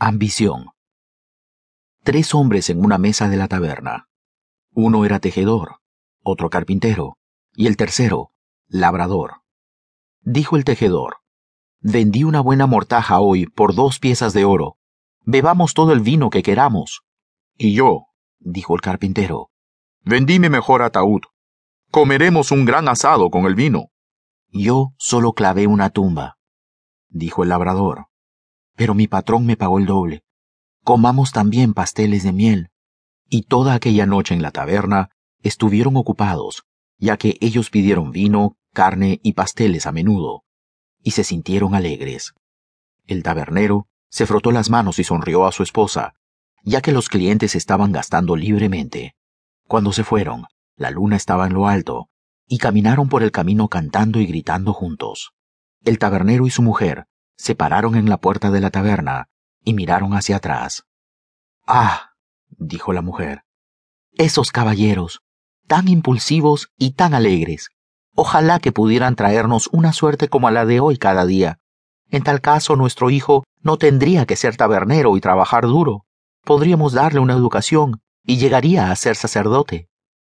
Ambición. Tres hombres en una mesa de la taberna. Uno era tejedor, otro carpintero, y el tercero, labrador. Dijo el tejedor, Vendí una buena mortaja hoy por dos piezas de oro. Bebamos todo el vino que queramos. Y yo, dijo el carpintero, vendí mi mejor ataúd. Comeremos un gran asado con el vino. Yo solo clavé una tumba, dijo el labrador. Pero mi patrón me pagó el doble. Comamos también pasteles de miel. Y toda aquella noche en la taberna estuvieron ocupados, ya que ellos pidieron vino, carne y pasteles a menudo, y se sintieron alegres. El tabernero se frotó las manos y sonrió a su esposa, ya que los clientes estaban gastando libremente. Cuando se fueron, la luna estaba en lo alto, y caminaron por el camino cantando y gritando juntos. El tabernero y su mujer se pararon en la puerta de la taberna y miraron hacia atrás. Ah, dijo la mujer, esos caballeros, tan impulsivos y tan alegres. Ojalá que pudieran traernos una suerte como la de hoy cada día. En tal caso nuestro hijo no tendría que ser tabernero y trabajar duro. Podríamos darle una educación y llegaría a ser sacerdote.